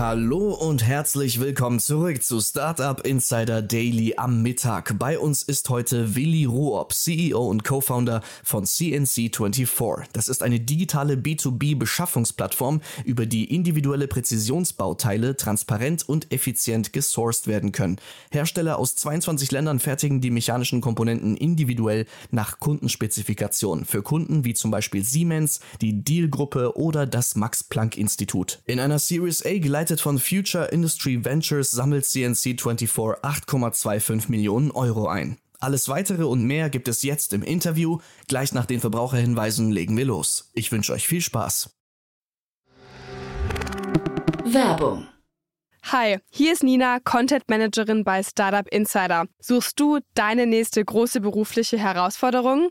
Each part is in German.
Hallo und herzlich willkommen zurück zu Startup Insider Daily am Mittag. Bei uns ist heute Willi Ruop, CEO und Co-Founder von CNC24. Das ist eine digitale B2B-Beschaffungsplattform, über die individuelle Präzisionsbauteile transparent und effizient gesourced werden können. Hersteller aus 22 Ländern fertigen die mechanischen Komponenten individuell nach Kundenspezifikation für Kunden wie zum Beispiel Siemens, die Deal-Gruppe oder das Max-Planck-Institut. In einer Series A geleitet von Future Industry Ventures sammelt CNC24 8,25 Millionen Euro ein. Alles weitere und mehr gibt es jetzt im Interview. Gleich nach den Verbraucherhinweisen legen wir los. Ich wünsche euch viel Spaß. Werbung. Hi, hier ist Nina, Content Managerin bei Startup Insider. Suchst du deine nächste große berufliche Herausforderung?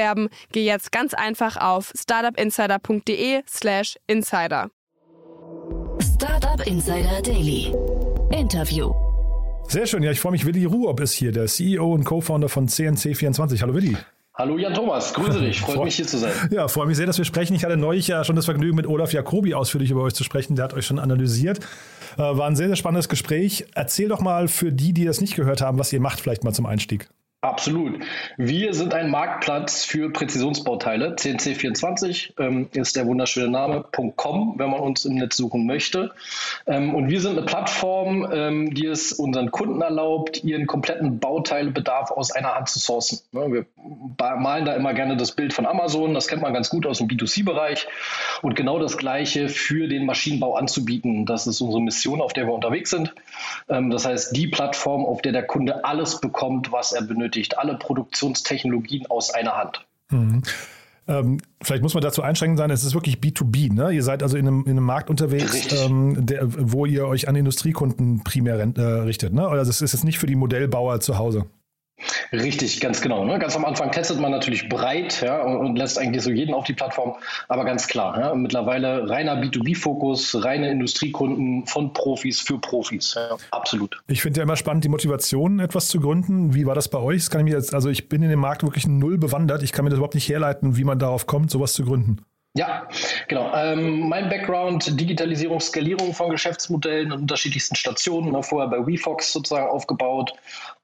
geh jetzt ganz einfach auf startupinsider.de/slash insider. Startup Insider Daily. Interview. Sehr schön, ja, ich freue mich. Willi Ruob ist hier, der CEO und Co-Founder von CNC24. Hallo Willi. Hallo Jan Thomas, grüße dich, freut mich hier zu sein. Ja, freue mich sehr, dass wir sprechen. Ich hatte neulich ja schon das Vergnügen, mit Olaf Jacobi ausführlich über euch zu sprechen. Der hat euch schon analysiert. Äh, war ein sehr, sehr spannendes Gespräch. Erzähl doch mal für die, die das nicht gehört haben, was ihr macht, vielleicht mal zum Einstieg. Absolut. Wir sind ein Marktplatz für Präzisionsbauteile. CNC24 ähm, ist der wunderschöne Name, .com, wenn man uns im Netz suchen möchte. Ähm, und wir sind eine Plattform, ähm, die es unseren Kunden erlaubt, ihren kompletten Bauteilebedarf aus einer Hand zu sourcen. Wir malen da immer gerne das Bild von Amazon, das kennt man ganz gut aus dem B2C-Bereich. Und genau das Gleiche für den Maschinenbau anzubieten. Das ist unsere Mission, auf der wir unterwegs sind. Ähm, das heißt, die Plattform, auf der der Kunde alles bekommt, was er benötigt benötigt, alle Produktionstechnologien aus einer Hand. Mhm. Ähm, vielleicht muss man dazu einschränkend sein, es ist wirklich B2B. Ne? Ihr seid also in einem, in einem Markt unterwegs, ähm, der, wo ihr euch an Industriekunden primär äh, richtet. Ne? Also es ist jetzt nicht für die Modellbauer zu Hause. Richtig, ganz genau. Ne? Ganz am Anfang testet man natürlich breit ja, und, und, lässt eigentlich so jeden auf die Plattform, aber ganz klar, ja, mittlerweile reiner B2B-Fokus, reine Industriekunden von Profis für Profis. Ja, absolut. Ich finde ja immer spannend, die Motivation, etwas zu gründen. Wie war das bei euch? Das kann ich mir jetzt, also ich bin in dem Markt wirklich null bewandert. Ich kann mir das überhaupt nicht herleiten, wie man darauf kommt, sowas zu gründen. Ja, genau. Ähm, mein Background, Digitalisierung, Skalierung von Geschäftsmodellen in unterschiedlichsten Stationen. Ne, vorher bei WeFox sozusagen aufgebaut,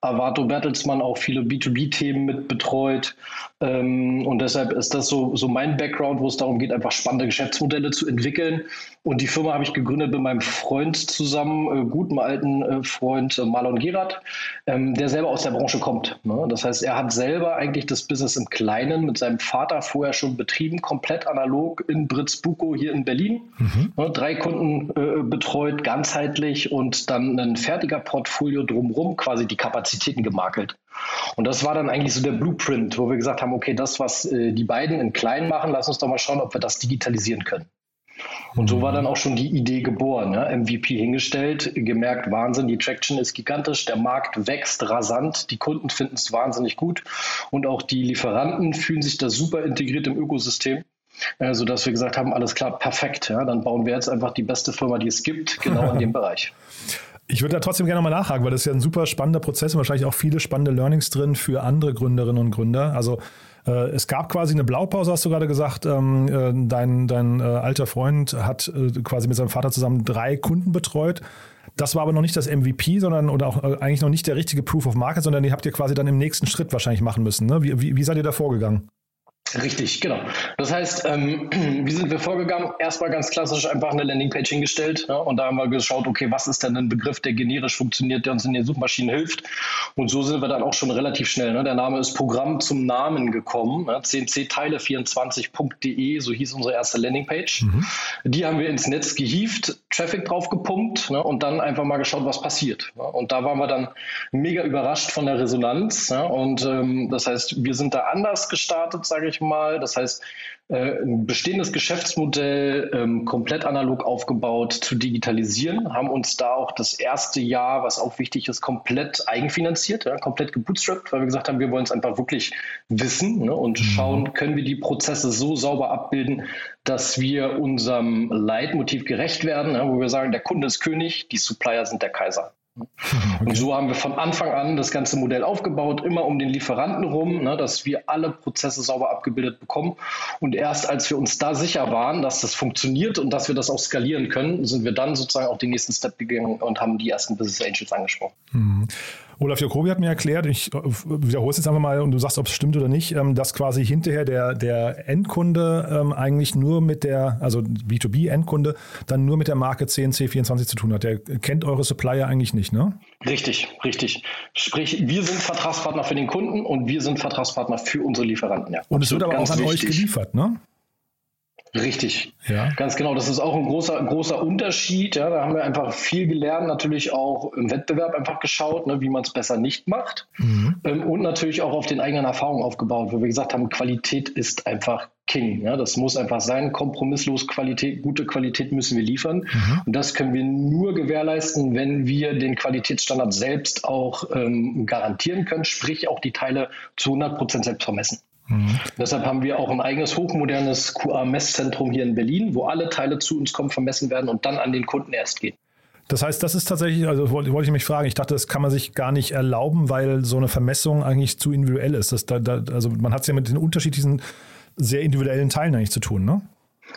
Avato Bertelsmann auch viele B2B-Themen mit betreut. Ähm, und deshalb ist das so, so mein Background, wo es darum geht, einfach spannende Geschäftsmodelle zu entwickeln. Und die Firma habe ich gegründet mit meinem Freund zusammen, äh, gutem alten äh, Freund äh, Marlon Gerard, ähm, der selber aus der Branche kommt. Ne? Das heißt, er hat selber eigentlich das Business im Kleinen mit seinem Vater vorher schon betrieben, komplett analog in Britzbuko hier in Berlin. Mhm. Ne? Drei Kunden betreut, ganzheitlich und dann ein fertiger Portfolio drumherum, quasi die Kapazität Kapazitäten gemakelt. Und das war dann eigentlich so der Blueprint, wo wir gesagt haben, okay, das, was äh, die beiden in klein machen, lass uns doch mal schauen, ob wir das digitalisieren können. Und so war dann auch schon die Idee geboren. Ja? MVP hingestellt, gemerkt, Wahnsinn, die Traction ist gigantisch, der Markt wächst rasant, die Kunden finden es wahnsinnig gut und auch die Lieferanten fühlen sich da super integriert im Ökosystem. Äh, sodass wir gesagt haben, alles klar, perfekt. Ja? Dann bauen wir jetzt einfach die beste Firma, die es gibt, genau in dem Bereich. Ich würde da trotzdem gerne nochmal nachhaken, weil das ist ja ein super spannender Prozess und wahrscheinlich auch viele spannende Learnings drin für andere Gründerinnen und Gründer. Also äh, es gab quasi eine Blaupause, hast du gerade gesagt. Ähm, äh, dein dein äh, alter Freund hat äh, quasi mit seinem Vater zusammen drei Kunden betreut. Das war aber noch nicht das MVP, sondern oder auch äh, eigentlich noch nicht der richtige Proof of Market, sondern die habt ihr quasi dann im nächsten Schritt wahrscheinlich machen müssen. Ne? Wie, wie, wie seid ihr da vorgegangen? Richtig, genau. Das heißt, ähm, wie sind wir vorgegangen? Erstmal ganz klassisch einfach eine Landingpage hingestellt ja, und da haben wir geschaut, okay, was ist denn ein Begriff, der generisch funktioniert, der uns in den Suchmaschinen hilft? Und so sind wir dann auch schon relativ schnell. Ne? Der Name ist Programm zum Namen gekommen, ja, cncteile24.de, so hieß unsere erste Landingpage. Mhm. Die haben wir ins Netz gehievt, Traffic drauf gepumpt ne, und dann einfach mal geschaut, was passiert. Ja. Und da waren wir dann mega überrascht von der Resonanz. Und ähm, das heißt, wir sind da anders gestartet, sage ich ich mal. Das heißt, äh, ein bestehendes Geschäftsmodell ähm, komplett analog aufgebaut zu digitalisieren, haben uns da auch das erste Jahr, was auch wichtig ist, komplett eigenfinanziert, ja, komplett gebootstrapped, weil wir gesagt haben, wir wollen es einfach wirklich wissen ne, und mhm. schauen, können wir die Prozesse so sauber abbilden, dass wir unserem Leitmotiv gerecht werden, ja, wo wir sagen, der Kunde ist König, die Supplier sind der Kaiser. Okay. Und so haben wir von Anfang an das ganze Modell aufgebaut, immer um den Lieferanten rum, ne, dass wir alle Prozesse sauber abgebildet bekommen. Und erst als wir uns da sicher waren, dass das funktioniert und dass wir das auch skalieren können, sind wir dann sozusagen auch den nächsten Step gegangen und haben die ersten Business Angels angesprochen. Mhm. Olaf Jacobi hat mir erklärt, ich äh, wiederhole es jetzt einfach mal und du sagst, ob es stimmt oder nicht, ähm, dass quasi hinterher der, der Endkunde ähm, eigentlich nur mit der, also B2B-Endkunde, dann nur mit der Marke CNC24 zu tun hat. Der kennt eure Supplier eigentlich nicht, ne? Richtig, richtig. Sprich, wir sind Vertragspartner für den Kunden und wir sind Vertragspartner für unsere Lieferanten. Ja. Und es wird aber auch an wichtig. euch geliefert, ne? Richtig, ja. ganz genau. Das ist auch ein großer, großer Unterschied. Ja, da haben wir einfach viel gelernt, natürlich auch im Wettbewerb einfach geschaut, ne, wie man es besser nicht macht. Mhm. Ähm, und natürlich auch auf den eigenen Erfahrungen aufgebaut, wo wir gesagt haben, Qualität ist einfach King. Ja, das muss einfach sein. Kompromisslos Qualität, gute Qualität müssen wir liefern. Mhm. Und das können wir nur gewährleisten, wenn wir den Qualitätsstandard selbst auch ähm, garantieren können, sprich auch die Teile zu 100 Prozent selbst vermessen. Mhm. Deshalb haben wir auch ein eigenes hochmodernes QA-Messzentrum hier in Berlin, wo alle Teile zu uns kommen, vermessen werden und dann an den Kunden erst gehen. Das heißt, das ist tatsächlich, also wollte, wollte ich mich fragen, ich dachte, das kann man sich gar nicht erlauben, weil so eine Vermessung eigentlich zu individuell ist. Da, da, also man hat es ja mit den unterschiedlichen, sehr individuellen Teilen eigentlich zu tun, ne?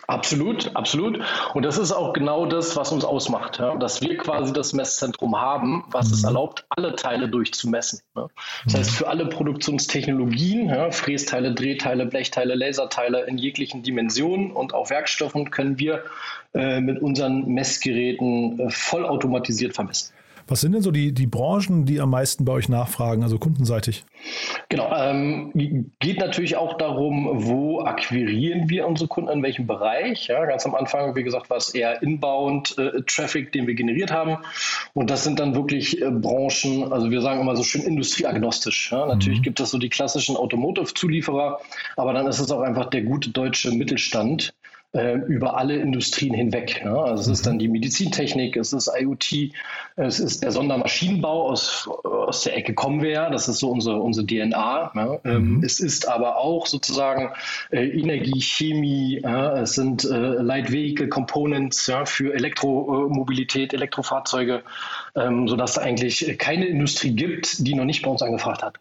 Absolut, absolut. Und das ist auch genau das, was uns ausmacht, ja? dass wir quasi das Messzentrum haben, was mhm. es erlaubt, alle Teile durchzumessen. Ja? Das heißt, für alle Produktionstechnologien, ja, Frästeile, Drehteile, Blechteile, Laserteile in jeglichen Dimensionen und auch Werkstoffen können wir äh, mit unseren Messgeräten äh, vollautomatisiert vermessen. Was sind denn so die, die Branchen, die am meisten bei euch nachfragen, also kundenseitig? Genau, ähm, geht natürlich auch darum, wo akquirieren wir unsere Kunden, in welchem Bereich. Ja, ganz am Anfang, wie gesagt, war es eher Inbound-Traffic, äh, den wir generiert haben. Und das sind dann wirklich äh, Branchen, also wir sagen immer so schön industrieagnostisch. Ja. Natürlich mhm. gibt es so die klassischen Automotive-Zulieferer, aber dann ist es auch einfach der gute deutsche Mittelstand, äh, über alle Industrien hinweg. Ja. Also es ist dann die Medizintechnik, es ist IoT, es ist der Sondermaschinenbau aus, aus der Ecke kommen wir ja, das ist so unsere, unsere DNA. Ja. Ähm, mhm. Es ist aber auch sozusagen äh, Energie, Chemie, ja. es sind äh, Light Vehicle Components ja, für Elektromobilität, Elektrofahrzeuge, ähm, sodass es eigentlich keine Industrie gibt, die noch nicht bei uns angefragt hat.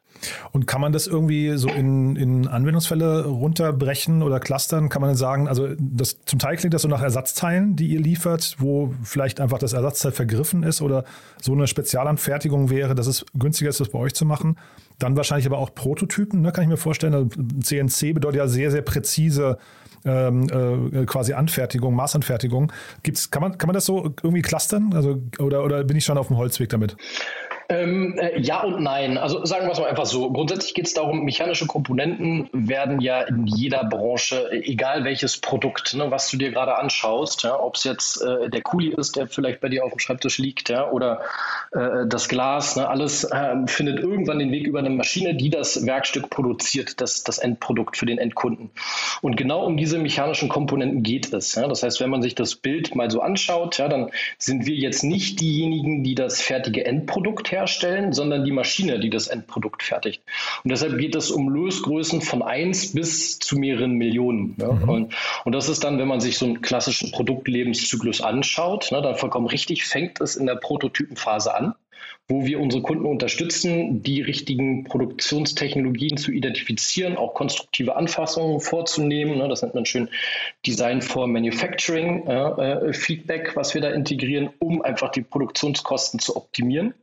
Und kann man das irgendwie so in, in Anwendungsfälle runterbrechen oder clustern? Kann man dann sagen, also das, zum Teil klingt das so nach Ersatzteilen, die ihr liefert, wo vielleicht einfach das Ersatzteil vergriffen ist oder so eine Spezialanfertigung wäre, dass es günstiger ist, das bei euch zu machen. Dann wahrscheinlich aber auch Prototypen, ne, kann ich mir vorstellen. Also CNC bedeutet ja sehr, sehr präzise ähm, äh, quasi Anfertigung, Maßanfertigung. Gibt's, kann, man, kann man das so irgendwie clustern? Also, oder, oder bin ich schon auf dem Holzweg damit? Ähm, äh, ja und nein. Also sagen wir es mal einfach so. Grundsätzlich geht es darum, mechanische Komponenten werden ja in jeder Branche, egal welches Produkt, ne, was du dir gerade anschaust, ja, ob es jetzt äh, der Kuli ist, der vielleicht bei dir auf dem Schreibtisch liegt, ja, oder äh, das Glas, ne, alles äh, findet irgendwann den Weg über eine Maschine, die das Werkstück produziert, das, das Endprodukt für den Endkunden. Und genau um diese mechanischen Komponenten geht es. Ja. Das heißt, wenn man sich das Bild mal so anschaut, ja, dann sind wir jetzt nicht diejenigen, die das fertige Endprodukt herstellen herstellen, sondern die Maschine, die das Endprodukt fertigt. Und deshalb geht es um Lösgrößen von 1 bis zu mehreren Millionen. Ja? Mhm. Und, und, das ist dann, wenn man sich so einen klassischen Produktlebenszyklus anschaut, ne, dann vollkommen richtig, fängt es in der Prototypenphase an. Wo wir unsere Kunden unterstützen, die richtigen Produktionstechnologien zu identifizieren, auch konstruktive Anpassungen vorzunehmen. Ne, das nennt man schön Design for Manufacturing äh, Feedback, was wir da integrieren, um einfach die Produktionskosten zu optimieren.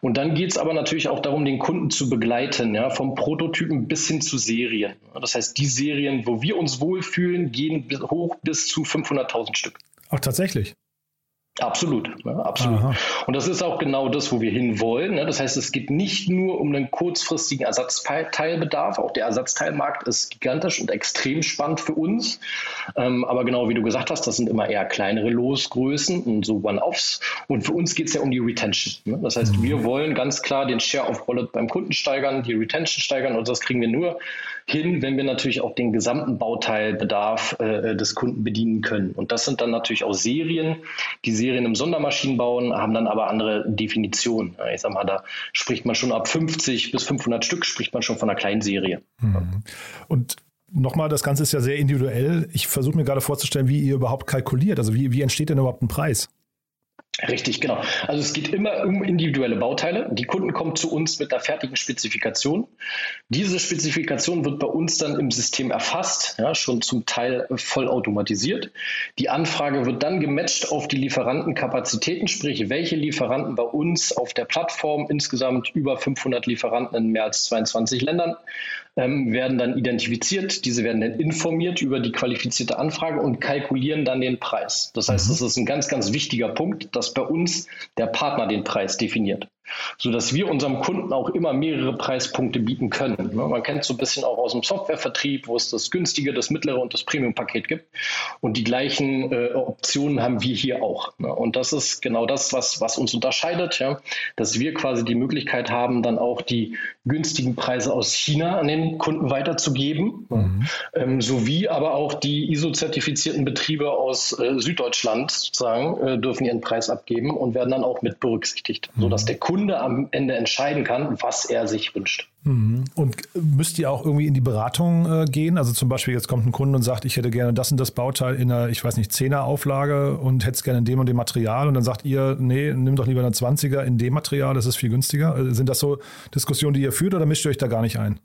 Und dann geht es aber natürlich auch darum, den Kunden zu begleiten, ja, vom Prototypen bis hin zu Serien. Das heißt, die Serien, wo wir uns wohlfühlen, gehen hoch bis zu 500.000 Stück. Ach, tatsächlich? Absolut, ne, absolut. Aha. Und das ist auch genau das, wo wir hinwollen. Ne? Das heißt, es geht nicht nur um einen kurzfristigen Ersatzteilbedarf. Auch der Ersatzteilmarkt ist gigantisch und extrem spannend für uns. Ähm, aber genau wie du gesagt hast, das sind immer eher kleinere Losgrößen und so One-Offs. Und für uns geht es ja um die Retention. Ne? Das heißt, mhm. wir wollen ganz klar den Share of Wallet beim Kunden steigern, die Retention steigern. Und das kriegen wir nur hin, wenn wir natürlich auch den gesamten Bauteilbedarf äh, des Kunden bedienen können. Und das sind dann natürlich auch Serien, die Serien im Sondermaschinenbauen haben dann aber andere Definitionen. Ich sag mal, da spricht man schon ab 50 bis 500 Stück, spricht man schon von einer kleinen Serie. Mhm. Und Nochmal, das Ganze ist ja sehr individuell. Ich versuche mir gerade vorzustellen, wie ihr überhaupt kalkuliert. Also wie, wie entsteht denn überhaupt ein Preis? Richtig, genau. Also es geht immer um individuelle Bauteile. Die Kunden kommen zu uns mit einer fertigen Spezifikation. Diese Spezifikation wird bei uns dann im System erfasst, ja, schon zum Teil vollautomatisiert. Die Anfrage wird dann gematcht auf die Lieferantenkapazitäten, sprich welche Lieferanten bei uns auf der Plattform, insgesamt über 500 Lieferanten in mehr als 22 Ländern, ähm, werden dann identifiziert. Diese werden dann informiert über die qualifizierte Anfrage und kalkulieren dann den Preis. Das heißt, mhm. das ist ein ganz, ganz wichtiger Punkt, dass bei uns der Partner den Preis definiert sodass wir unserem Kunden auch immer mehrere Preispunkte bieten können. Ne, man kennt so ein bisschen auch aus dem Softwarevertrieb, wo es das günstige, das mittlere und das Premium-Paket gibt. Und die gleichen äh, Optionen haben wir hier auch. Und das ist genau das, was, was uns unterscheidet, ja, dass wir quasi die Möglichkeit haben, dann auch die günstigen Preise aus China an den Kunden weiterzugeben, mhm. ähm, sowie aber auch die ISO-zertifizierten Betriebe aus äh, Süddeutschland sozusagen äh, dürfen ihren Preis abgeben und werden dann auch mit berücksichtigt, mhm. sodass der Kunde Kunde am Ende entscheiden kann, was er sich wünscht. Mhm. Und müsst ihr auch irgendwie in die Beratung äh, gehen? Also zum Beispiel jetzt kommt ein Kunde und sagt, ich hätte gerne das und das Bauteil in einer, ich weiß nicht, 10er Auflage und hätte es gerne in dem und dem Material und dann sagt ihr, nee, nimm doch lieber eine 20er in dem Material, das ist viel günstiger. Äh, sind das so Diskussionen, die ihr führt oder mischt ihr euch da gar nicht ein?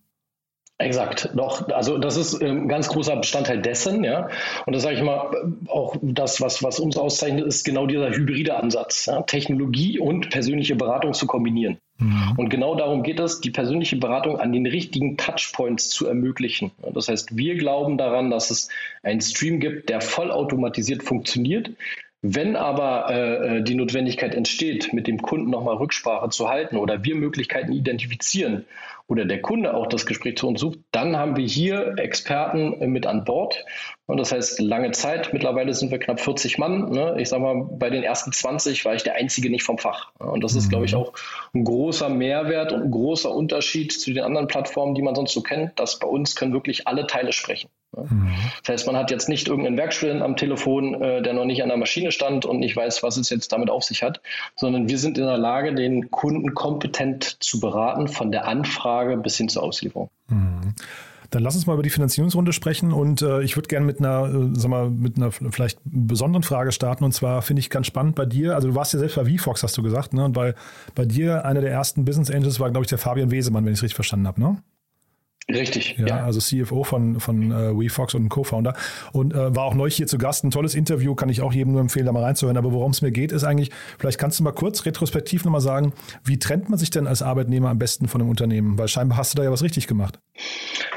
Exakt, doch. Also das ist ein ähm, ganz großer Bestandteil dessen, ja. Und das sage ich mal, auch das, was, was uns auszeichnet, ist genau dieser hybride Ansatz, ja? Technologie und persönliche Beratung zu kombinieren. Mhm. Und genau darum geht es, die persönliche Beratung an den richtigen Touchpoints zu ermöglichen. Das heißt, wir glauben daran, dass es einen Stream gibt, der vollautomatisiert funktioniert, wenn aber äh, äh, die Notwendigkeit entsteht, mit dem Kunden nochmal Rücksprache zu halten oder wir Möglichkeiten identifizieren oder der Kunde auch das Gespräch zu uns sucht, dann haben wir hier Experten äh, mit an Bord. Und das heißt, lange Zeit, mittlerweile sind wir knapp 40 Mann. Ne? Ich sage mal, bei den ersten 20 war ich der Einzige nicht vom Fach. Und das ist, glaube ich, mhm. auch ein großer Mehrwert und ein großer Unterschied zu den anderen Plattformen, die man sonst so kennt, dass bei uns können wirklich alle Teile sprechen. Mhm. Das heißt, man hat jetzt nicht irgendeinen Werkstudenten am Telefon, äh, der noch nicht an der Maschine stand und nicht weiß, was es jetzt damit auf sich hat, sondern wir sind in der Lage, den Kunden kompetent zu beraten, von der Anfrage bis hin zur Auslieferung. Mhm. Dann lass uns mal über die Finanzierungsrunde sprechen und äh, ich würde gerne mit einer, äh, sag mal, mit einer vielleicht besonderen Frage starten und zwar finde ich ganz spannend bei dir, also du warst ja selbst bei VFox, hast du gesagt, ne? Und bei, bei dir einer der ersten Business Angels war, glaube ich, der Fabian Wesemann, wenn ich es richtig verstanden habe, ne? Richtig. Ja, ja, also CFO von, von äh, WeFox und Co-Founder. Und äh, war auch neu hier zu Gast. Ein tolles Interview, kann ich auch jedem nur empfehlen, da mal reinzuhören. Aber worum es mir geht, ist eigentlich, vielleicht kannst du mal kurz retrospektiv nochmal sagen, wie trennt man sich denn als Arbeitnehmer am besten von einem Unternehmen? Weil scheinbar hast du da ja was richtig gemacht.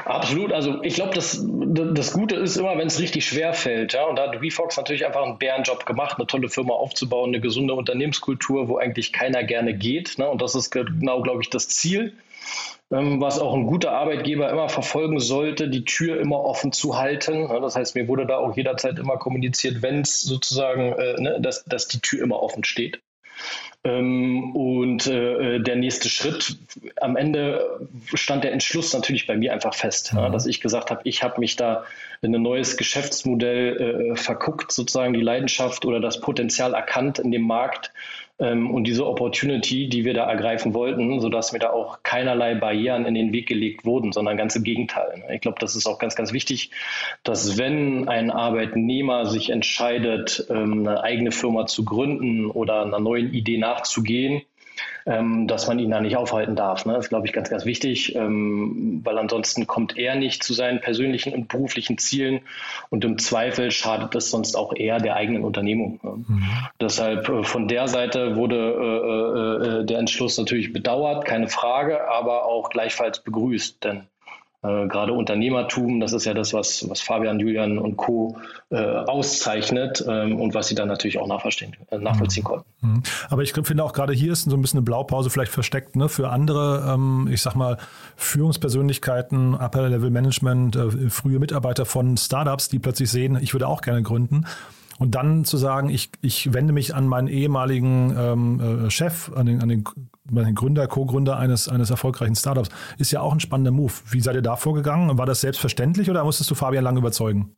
Absolut. Also ich glaube, das, das Gute ist immer, wenn es richtig schwer fällt. Ja? Und da hat WeFox natürlich einfach einen Bärenjob gemacht, eine tolle Firma aufzubauen, eine gesunde Unternehmenskultur, wo eigentlich keiner gerne geht. Ne? Und das ist genau, glaube ich, das Ziel. Ähm, was auch ein guter Arbeitgeber immer verfolgen sollte, die Tür immer offen zu halten. Das heißt, mir wurde da auch jederzeit immer kommuniziert, wenn es sozusagen, äh, ne, dass, dass die Tür immer offen steht. Ähm, und äh, der nächste Schritt, am Ende stand der Entschluss natürlich bei mir einfach fest, ja, dass ich gesagt habe, ich habe mich da in ein neues Geschäftsmodell äh, verguckt, sozusagen die Leidenschaft oder das Potenzial erkannt in dem Markt und diese Opportunity, die wir da ergreifen wollten, sodass mir da auch keinerlei Barrieren in den Weg gelegt wurden, sondern ganz im Gegenteil. Ich glaube, das ist auch ganz, ganz wichtig, dass wenn ein Arbeitnehmer sich entscheidet, ähm, eine eigene Firma zu gründen oder einer neuen Idee nachzugehen, ähm, dass man ihn da nicht aufhalten darf. Ne? Das ist, glaube ich, ganz, ganz wichtig, ähm, weil ansonsten kommt er nicht zu seinen persönlichen und beruflichen Zielen und im Zweifel schadet es sonst auch eher der eigenen Unternehmung. Ne? Mhm. Deshalb äh, von der Seite wurde äh, äh, äh, der Entschluss natürlich bedauert, keine Frage, aber auch gleichfalls begrüßt, denn äh, gerade Unternehmertum, das ist ja das, was, was Fabian, Julian und Co. Äh, auszeichnet ähm, und was sie dann natürlich auch nachvollziehen, äh, nachvollziehen konnten. Mhm. Aber ich finde auch gerade hier ist so ein bisschen eine Blaupause vielleicht versteckt ne, für andere, ähm, ich sag mal, Führungspersönlichkeiten, Upper-Level-Management, äh, frühe Mitarbeiter von Startups, die plötzlich sehen, ich würde auch gerne gründen. Und dann zu sagen, ich, ich wende mich an meinen ehemaligen ähm, äh, Chef, an den, an den, Gründer, Co-Gründer eines, eines erfolgreichen Startups, ist ja auch ein spannender Move. Wie seid ihr da vorgegangen? War das selbstverständlich oder musstest du Fabian lange überzeugen?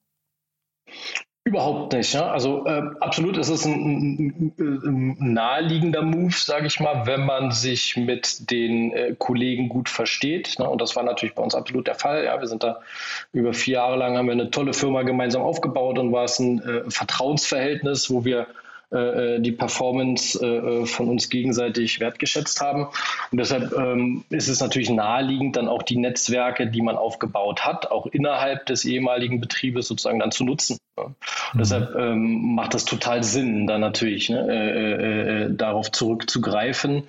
Überhaupt nicht. Ja? Also äh, absolut ist es ein, ein, ein naheliegender Move, sage ich mal, wenn man sich mit den äh, Kollegen gut versteht. Ne? Und das war natürlich bei uns absolut der Fall. Ja? Wir sind da über vier Jahre lang haben wir eine tolle Firma gemeinsam aufgebaut und war es ein äh, Vertrauensverhältnis, wo wir äh, äh, die Performance äh, von uns gegenseitig wertgeschätzt haben. Und deshalb ähm, ist es natürlich naheliegend, dann auch die Netzwerke, die man aufgebaut hat, auch innerhalb des ehemaligen Betriebes sozusagen dann zu nutzen. Mhm. Deshalb ähm, macht das total Sinn, dann natürlich ne, äh, äh, darauf zurückzugreifen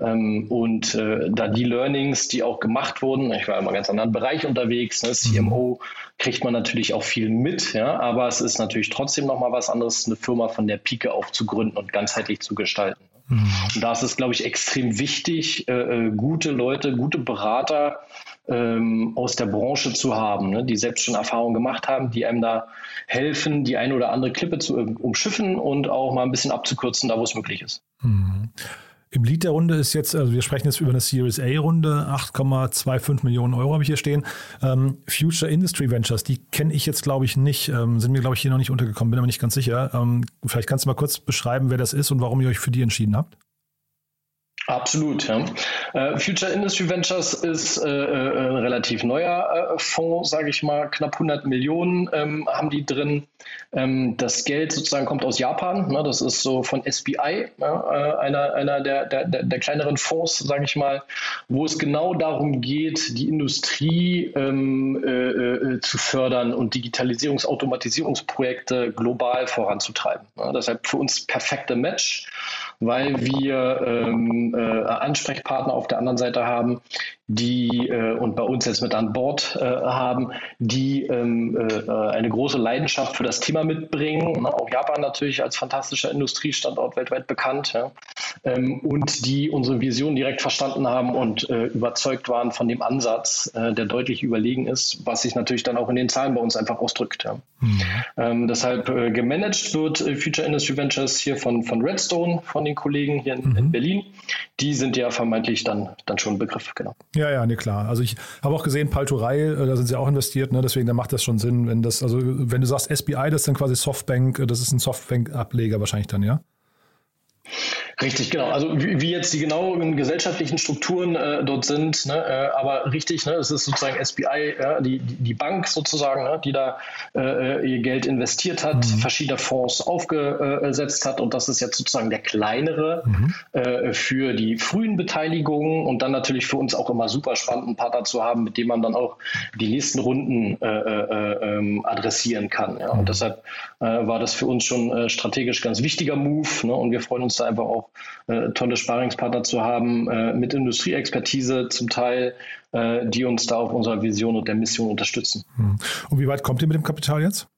ähm, und äh, da die Learnings, die auch gemacht wurden, ich war in einem ganz anderen Bereich unterwegs, ne, CMO, kriegt man natürlich auch viel mit, ja, aber es ist natürlich trotzdem nochmal was anderes, eine Firma von der Pike auf zu gründen und ganzheitlich zu gestalten. Mhm. Und da ist es, glaube ich, extrem wichtig, äh, äh, gute Leute, gute Berater ähm, aus der Branche zu haben, ne, die selbst schon Erfahrungen gemacht haben, die einem da helfen, die eine oder andere Klippe zu umschiffen und auch mal ein bisschen abzukürzen, da wo es möglich ist. Mhm. Im Lied der Runde ist jetzt, also wir sprechen jetzt über eine Series A-Runde, 8,25 Millionen Euro habe ich hier stehen. Ähm, Future Industry Ventures, die kenne ich jetzt, glaube ich, nicht, ähm, sind mir, glaube ich, hier noch nicht untergekommen, bin aber nicht ganz sicher. Ähm, vielleicht kannst du mal kurz beschreiben, wer das ist und warum ihr euch für die entschieden habt. Absolut. Ja. Uh, Future Industry Ventures ist äh, äh, ein relativ neuer äh, Fonds, sage ich mal. Knapp 100 Millionen ähm, haben die drin. Ähm, das Geld sozusagen kommt aus Japan. Ne? Das ist so von SBI, ja, äh, einer, einer der, der, der, kleineren Fonds, sage ich mal, wo es genau darum geht, die Industrie ähm, äh, zu fördern und Digitalisierungs-, Automatisierungsprojekte global voranzutreiben. Ja, deshalb für uns perfekte Match weil wir ähm, äh, Ansprechpartner auf der anderen Seite haben, die äh, und bei uns jetzt mit an Bord äh, haben, die ähm, äh, eine große Leidenschaft für das Thema mitbringen. Auch Japan natürlich als fantastischer Industriestandort weltweit bekannt. Ja. Ähm, und die unsere Vision direkt verstanden haben und äh, überzeugt waren von dem Ansatz, äh, der deutlich überlegen ist, was sich natürlich dann auch in den Zahlen bei uns einfach ausdrückt. Ja. Mhm. Ähm, deshalb äh, gemanagt wird Future Industry Ventures hier von, von Redstone, von den Kollegen hier in, mhm. in Berlin. Die sind ja vermeintlich dann, dann schon ein Begriff, genau. Ja, ja, nee, klar. Also ich habe auch gesehen, Palturei, äh, da sind sie auch investiert, ne? deswegen da macht das schon Sinn, wenn das, also wenn du sagst SBI, das ist dann quasi Softbank, äh, das ist ein Softbank-Ableger wahrscheinlich dann, ja? Richtig, genau. Also wie, wie, jetzt die genauen gesellschaftlichen Strukturen äh, dort sind, ne, äh, aber richtig, ne, es ist sozusagen SBI, ja, die, die Bank sozusagen, ne, die da äh, ihr Geld investiert hat, mhm. verschiedene Fonds aufgesetzt hat und das ist jetzt sozusagen der kleinere mhm. äh, für die frühen Beteiligungen und dann natürlich für uns auch immer super spannend, einen Partner zu haben, mit dem man dann auch die nächsten Runden äh, äh, ähm, adressieren kann. Ja. Und mhm. deshalb war das für uns schon strategisch ganz wichtiger Move ne, und wir freuen uns da einfach auch äh, tolle Sparingspartner zu haben äh, mit Industrieexpertise zum Teil, äh, die uns da auf unserer Vision und der Mission unterstützen. Hm. Und wie weit kommt ihr mit dem Kapital jetzt?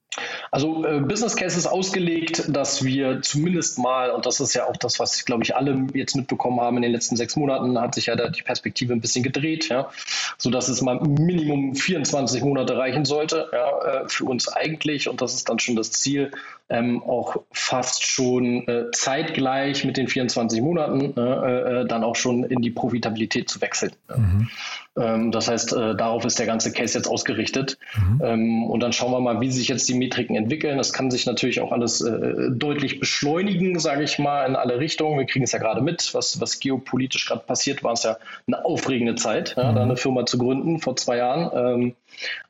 Also äh, Business Case ist ausgelegt, dass wir zumindest mal, und das ist ja auch das, was, glaube ich, alle jetzt mitbekommen haben in den letzten sechs Monaten, hat sich ja da die Perspektive ein bisschen gedreht, ja, sodass es mal Minimum 24 Monate reichen sollte, ja, äh, für uns eigentlich, und das ist dann schon das Ziel, ähm, auch fast schon äh, zeitgleich mit den 24 Monaten äh, äh, dann auch schon in die Profitabilität zu wechseln. Mhm. Ähm, das heißt, äh, darauf ist der ganze Case jetzt ausgerichtet. Mhm. Ähm, und dann schauen wir mal, wie sich jetzt die Metriken entwickeln. Das kann sich natürlich auch alles äh, deutlich beschleunigen, sage ich mal, in alle Richtungen. Wir kriegen es ja gerade mit, was, was geopolitisch gerade passiert, war es ja eine aufregende Zeit, ja, mhm. da eine Firma zu gründen vor zwei Jahren.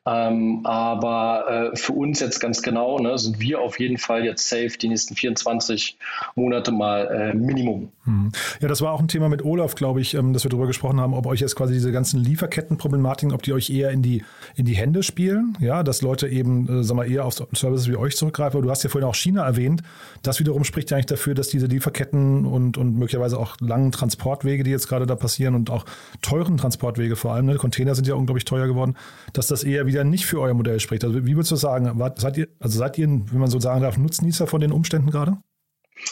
Ähm, aber äh, für uns jetzt ganz genau ne, sind wir auf jeden Fall jetzt safe die nächsten 24 Monate mal äh, Minimum. Mhm. Ja, das war auch ein Thema mit Olaf, glaube ich, ähm, dass wir darüber gesprochen haben, ob euch jetzt quasi diese ganzen Lieferkettenproblematiken, ob die euch eher in die, in die Hände spielen, ja, dass Leute eben, äh, sag mal, eher auf Services wie euch zurückgreifen. Aber du hast ja vorhin auch China erwähnt. Das wiederum spricht ja eigentlich dafür, dass diese Lieferketten und, und möglicherweise auch langen Transportwege, die jetzt gerade da passieren und auch teuren Transportwege vor allem, ne, Container sind ja unglaublich teuer geworden, dass das eher wieder nicht für euer Modell spricht. Also wie würdest du sagen, seid ihr, also seid ihr, wenn man so sagen darf, Nutznießer von den Umständen gerade?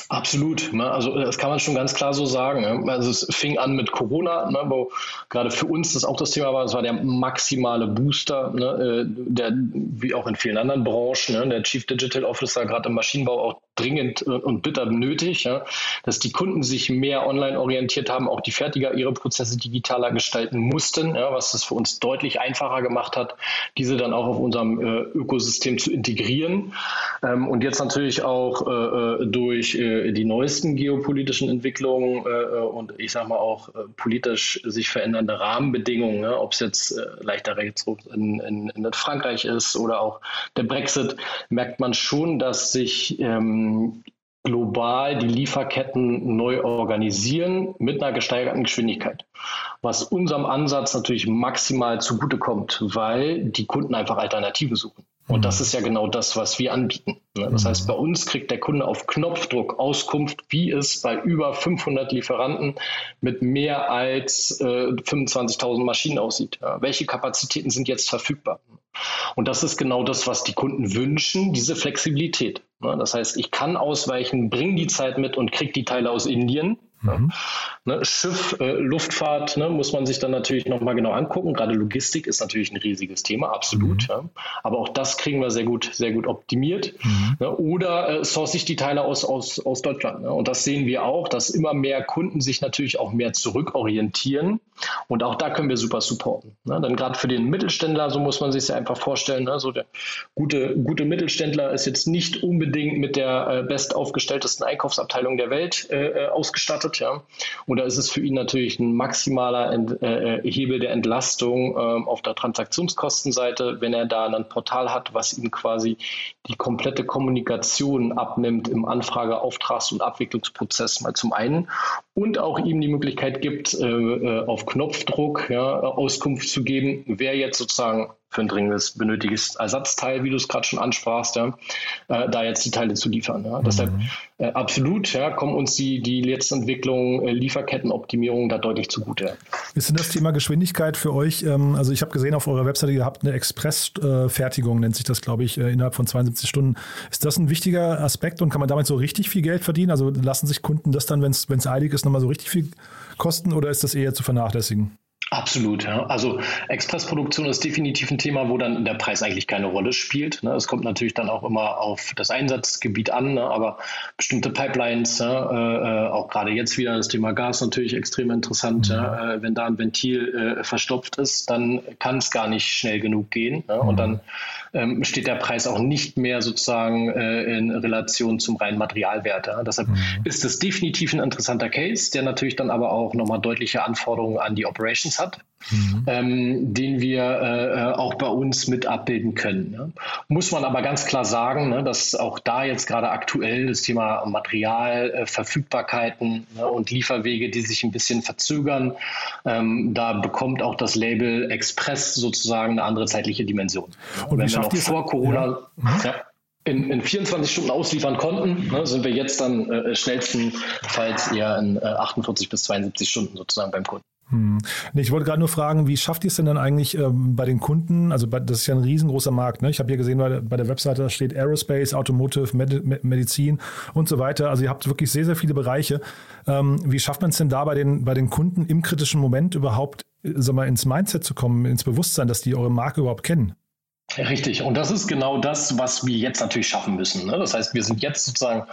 Absolut. Ne? Also das kann man schon ganz klar so sagen. Ne? Also es fing an mit Corona, ne? wo gerade für uns das auch das Thema war, es war der maximale Booster? Äh, der wie auch in vielen anderen Branchen, der Chief Digital Officer gerade im Maschinenbau auch dringend und bitter nötig, ja? dass die Kunden sich mehr online orientiert haben, auch die Fertiger ihre Prozesse digitaler gestalten mussten, ja? was das für uns deutlich einfacher gemacht hat, diese dann auch auf unserem äh, Ökosystem zu integrieren. Ähm, und jetzt natürlich auch äh, äh durch äh, die neuesten geopolitischen Entwicklungen äh, äh, und ich sage mal auch äh, politisch sich verändernde Rahmenbedingungen, ne? ob es jetzt äh, leichter Rechtsruck in, in, in, Frankreich ist oder auch der Brexit, merkt man schon, dass sich ähm, global die Lieferketten neu organisieren mit einer gesteigerten Geschwindigkeit. Was unserem Ansatz natürlich maximal zugutekommt, weil die Kunden einfach Alternativen suchen. Und das mhm. ist ja genau das, was wir anbieten. Ne? Das heißt, bei uns kriegt der Kunde auf Knopfdruck Auskunft, wie es bei über 500 Lieferanten mit mehr als äh, 25.000 Maschinen aussieht. Ja, welche Kapazitäten sind jetzt verfügbar? Und das ist genau das, was die Kunden wünschen, diese Flexibilität. Ne? Das heißt, ich kann ausweichen, bringe die Zeit mit und kriege die Teile aus Indien Mhm. Ne, Schiff, äh, Luftfahrt ne, muss man sich dann natürlich nochmal genau angucken. Gerade Logistik ist natürlich ein riesiges Thema, absolut. Mhm. Ja. Aber auch das kriegen wir sehr gut, sehr gut optimiert. Mhm. Ne, oder äh, source ich die Teile aus, aus, aus Deutschland. Ne. Und das sehen wir auch, dass immer mehr Kunden sich natürlich auch mehr zurückorientieren. Und auch da können wir super supporten. Ne. Dann gerade für den Mittelständler, so muss man sich ja einfach vorstellen. Ne, so der gute, gute Mittelständler ist jetzt nicht unbedingt mit der äh, bestaufgestelltesten Einkaufsabteilung der Welt äh, äh ausgestattet. Ja? Und da ist es für ihn natürlich ein maximaler Ent, äh, äh Hebel der Entlastung äh, auf der Transaktionskostenseite, wenn er da ein Portal hat, was ihm quasi die komplette Kommunikation abnimmt im Anfrage-, Auftrags- und Abwicklungsprozess mal zum einen und auch ihm die Möglichkeit gibt, äh auf Knopfdruck ja, Auskunft zu geben, wer jetzt sozusagen für ein dringendes benötigtes Ersatzteil, wie du es gerade schon ansprachst, ja, äh, da jetzt die Teile zu liefern. Ja. Mhm. Deshalb äh, absolut ja, kommen uns die, die letzte Entwicklung, äh, Lieferkettenoptimierung da deutlich zugute. Ist denn das Thema Geschwindigkeit für euch? Ähm, also ich habe gesehen auf eurer Webseite, ihr habt eine Expressfertigung, nennt sich das, glaube ich, äh, innerhalb von 72 Stunden. Ist das ein wichtiger Aspekt und kann man damit so richtig viel Geld verdienen? Also lassen sich Kunden das dann, wenn es eilig ist, nochmal so richtig viel kosten oder ist das eher zu vernachlässigen? Absolut, ja. Also Expressproduktion ist definitiv ein Thema, wo dann der Preis eigentlich keine Rolle spielt. Ne? Es kommt natürlich dann auch immer auf das Einsatzgebiet an, ne? aber bestimmte Pipelines, ja, äh, auch gerade jetzt wieder das Thema Gas natürlich extrem interessant. Mhm. Ja? Äh, wenn da ein Ventil äh, verstopft ist, dann kann es gar nicht schnell genug gehen. Ne? Und dann ähm, steht der Preis auch nicht mehr sozusagen äh, in Relation zum reinen Materialwert. Ja? Deshalb mhm. ist es definitiv ein interessanter Case, der natürlich dann aber auch nochmal deutliche Anforderungen an die Operations hat, mhm. ähm, den wir äh, auch bei uns mit abbilden können. Ne? Muss man aber ganz klar sagen, ne, dass auch da jetzt gerade aktuell das Thema Material, äh, Verfügbarkeiten ne, und Lieferwege, die sich ein bisschen verzögern, ähm, da bekommt auch das Label Express sozusagen eine andere zeitliche Dimension. Und Wenn wir noch vor Corona ja. Mhm. Ja, in, in, 24 Stunden ausliefern konnten, ne, sind wir jetzt dann äh, schnellstenfalls eher in äh, 48 bis 72 Stunden sozusagen beim Kunden. Hm. Ich wollte gerade nur fragen, wie schafft ihr es denn dann eigentlich ähm, bei den Kunden? Also das ist ja ein riesengroßer Markt. Ne? Ich habe hier gesehen, bei, der Webseite steht Aerospace, Automotive, Med Medizin und so weiter. Also ihr habt wirklich sehr, sehr viele Bereiche. Ähm, wie schafft man es denn da bei den, bei den Kunden im kritischen Moment überhaupt äh, sag mal, ins Mindset zu kommen, ins Bewusstsein, dass die eure Marke überhaupt kennen? Richtig, und das ist genau das, was wir jetzt natürlich schaffen müssen. Ne? Das heißt, wir sind jetzt sozusagen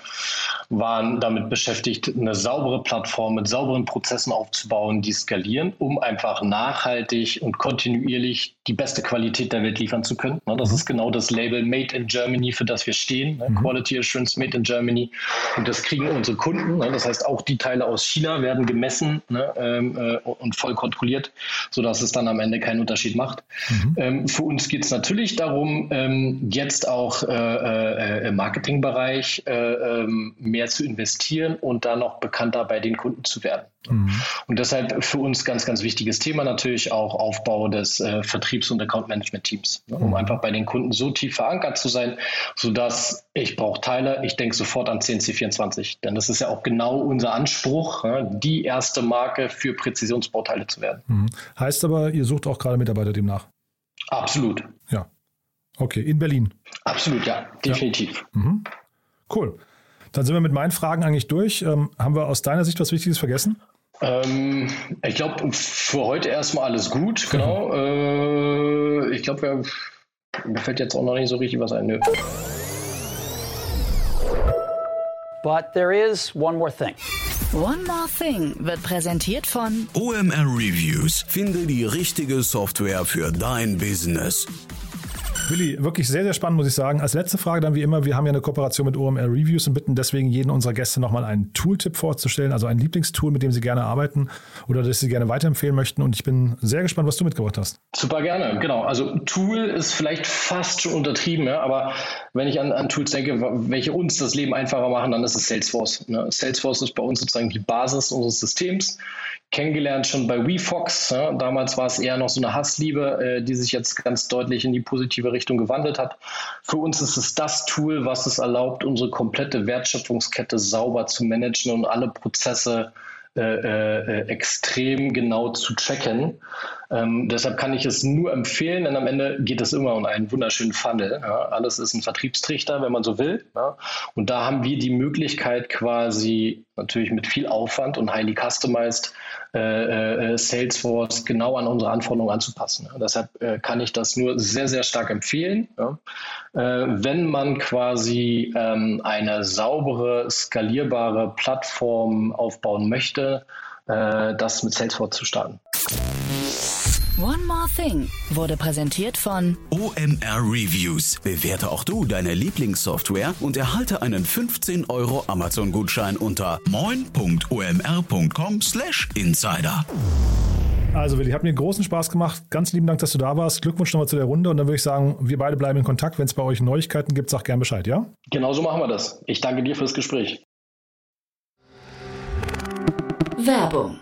waren damit beschäftigt, eine saubere Plattform mit sauberen Prozessen aufzubauen, die skalieren, um einfach nachhaltig und kontinuierlich die beste Qualität der Welt liefern zu können. Ne, das mhm. ist genau das Label Made in Germany, für das wir stehen. Ne, mhm. Quality Assurance Made in Germany. Und das kriegen unsere Kunden. Ne, das heißt, auch die Teile aus China werden gemessen ähm, äh, und voll kontrolliert, sodass es dann am Ende keinen Unterschied macht. Mhm. Ähm, für uns geht es natürlich darum, ähm, jetzt auch äh, äh, im Marketingbereich mehr zu investieren und dann noch bekannter bei den Kunden zu werden. Mhm. Und deshalb für uns ganz, ganz wichtiges Thema natürlich auch Aufbau des äh, Vertriebs- und Account-Management-Teams, ne, um mhm. einfach bei den Kunden so tief verankert zu sein, sodass ich brauche Teile, ich denke sofort an CNC24. Denn das ist ja auch genau unser Anspruch, ne, die erste Marke für Präzisionsbauteile zu werden. Mhm. Heißt aber, ihr sucht auch gerade Mitarbeiter demnach? Absolut. Ja. Okay, in Berlin. Absolut, ja, definitiv. Ja. Mhm. Cool. Dann sind wir mit meinen Fragen eigentlich durch. Ähm, haben wir aus deiner Sicht was Wichtiges vergessen? Ähm, ich glaube, für heute erstmal alles gut, genau. äh, ich glaube, mir fällt jetzt auch noch nicht so richtig was ein. Nö. But there is one more thing. One More Thing wird präsentiert von OMR Reviews. Finde die richtige Software für dein Business. Willi, wirklich sehr, sehr spannend, muss ich sagen. Als letzte Frage dann wie immer, wir haben ja eine Kooperation mit OMR Reviews und bitten deswegen jeden unserer Gäste nochmal einen Tooltip vorzustellen, also ein Lieblingstool, mit dem sie gerne arbeiten oder das sie gerne weiterempfehlen möchten. Und ich bin sehr gespannt, was du mitgebracht hast. Super gerne, genau. Also Tool ist vielleicht fast schon untertrieben, ja, aber wenn ich an, an Tools denke, welche uns das Leben einfacher machen, dann ist es Salesforce. Ne? Salesforce ist bei uns sozusagen die Basis unseres Systems kennengelernt schon bei WeFox. Ja. Damals war es eher noch so eine Hassliebe, äh, die sich jetzt ganz deutlich in die positive Richtung gewandelt hat. Für uns ist es das Tool, was es erlaubt, unsere komplette Wertschöpfungskette sauber zu managen und alle Prozesse äh, äh, extrem genau zu checken. Ähm, deshalb kann ich es nur empfehlen, denn am Ende geht es immer um einen wunderschönen Funnel. Ja. Alles ist ein Vertriebstrichter, wenn man so will. Ja. Und da haben wir die Möglichkeit quasi natürlich mit viel Aufwand und highly customized Salesforce genau an unsere Anforderungen anzupassen. Deshalb äh, kann ich das nur sehr, sehr stark empfehlen. Äh, wenn man quasi ähm, eine saubere, skalierbare Plattform aufbauen möchte, äh, das mit Salesforce zu starten. One More Thing wurde präsentiert von OMR Reviews. Bewerte auch du deine Lieblingssoftware und erhalte einen 15 Euro Amazon-Gutschein unter moin.omr.com/insider. Also Willi, hat mir großen Spaß gemacht. Ganz lieben Dank, dass du da warst. Glückwunsch nochmal zu der Runde und dann würde ich sagen, wir beide bleiben in Kontakt. Wenn es bei euch Neuigkeiten gibt, sag gern Bescheid, ja? Genau so machen wir das. Ich danke dir fürs Gespräch. Werbung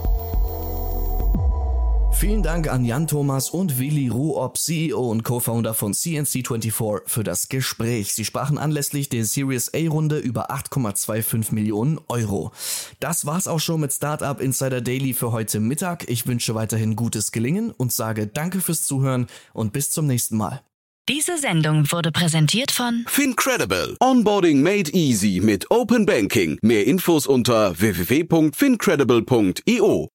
Vielen Dank an Jan Thomas und Willi Ruop, CEO und Co-Founder von CNC24, für das Gespräch. Sie sprachen anlässlich der Series A-Runde über 8,25 Millionen Euro. Das war's auch schon mit Startup Insider Daily für heute Mittag. Ich wünsche weiterhin gutes Gelingen und sage Danke fürs Zuhören und bis zum nächsten Mal. Diese Sendung wurde präsentiert von Fincredible. Onboarding made easy mit Open Banking. Mehr Infos unter www.fincredible.io.